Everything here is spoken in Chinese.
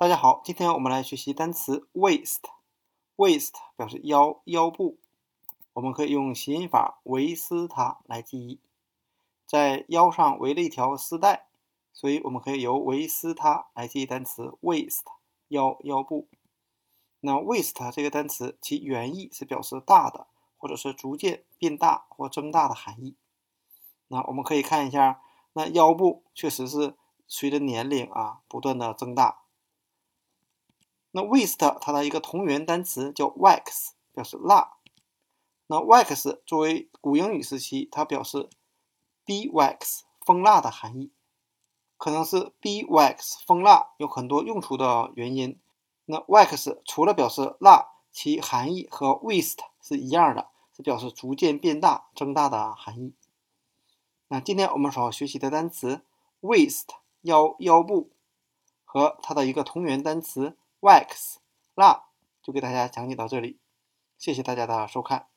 大家好，今天我们来学习单词 waist。waist 表示腰、腰部，我们可以用谐音法维斯它来记忆。在腰上围了一条丝带，所以我们可以由维斯它来记忆单词 waist，腰、腰部。那 waist 这个单词，其原意是表示大的，或者是逐渐变大或增大的含义。那我们可以看一下，那腰部确实是随着年龄啊不断的增大。那 waste 它的一个同源单词叫 wax，表示蜡。那 wax 作为古英语时期，它表示 be wax 蜂蜡的含义，可能是 be wax 蜂蜡有很多用处的原因。那 wax 除了表示蜡，其含义和 waste 是一样的，是表示逐渐变大、增大的含义。那今天我们所要学习的单词 waste 腰腰部和它的一个同源单词。Wax 蜡就给大家讲解到这里，谢谢大家的收看。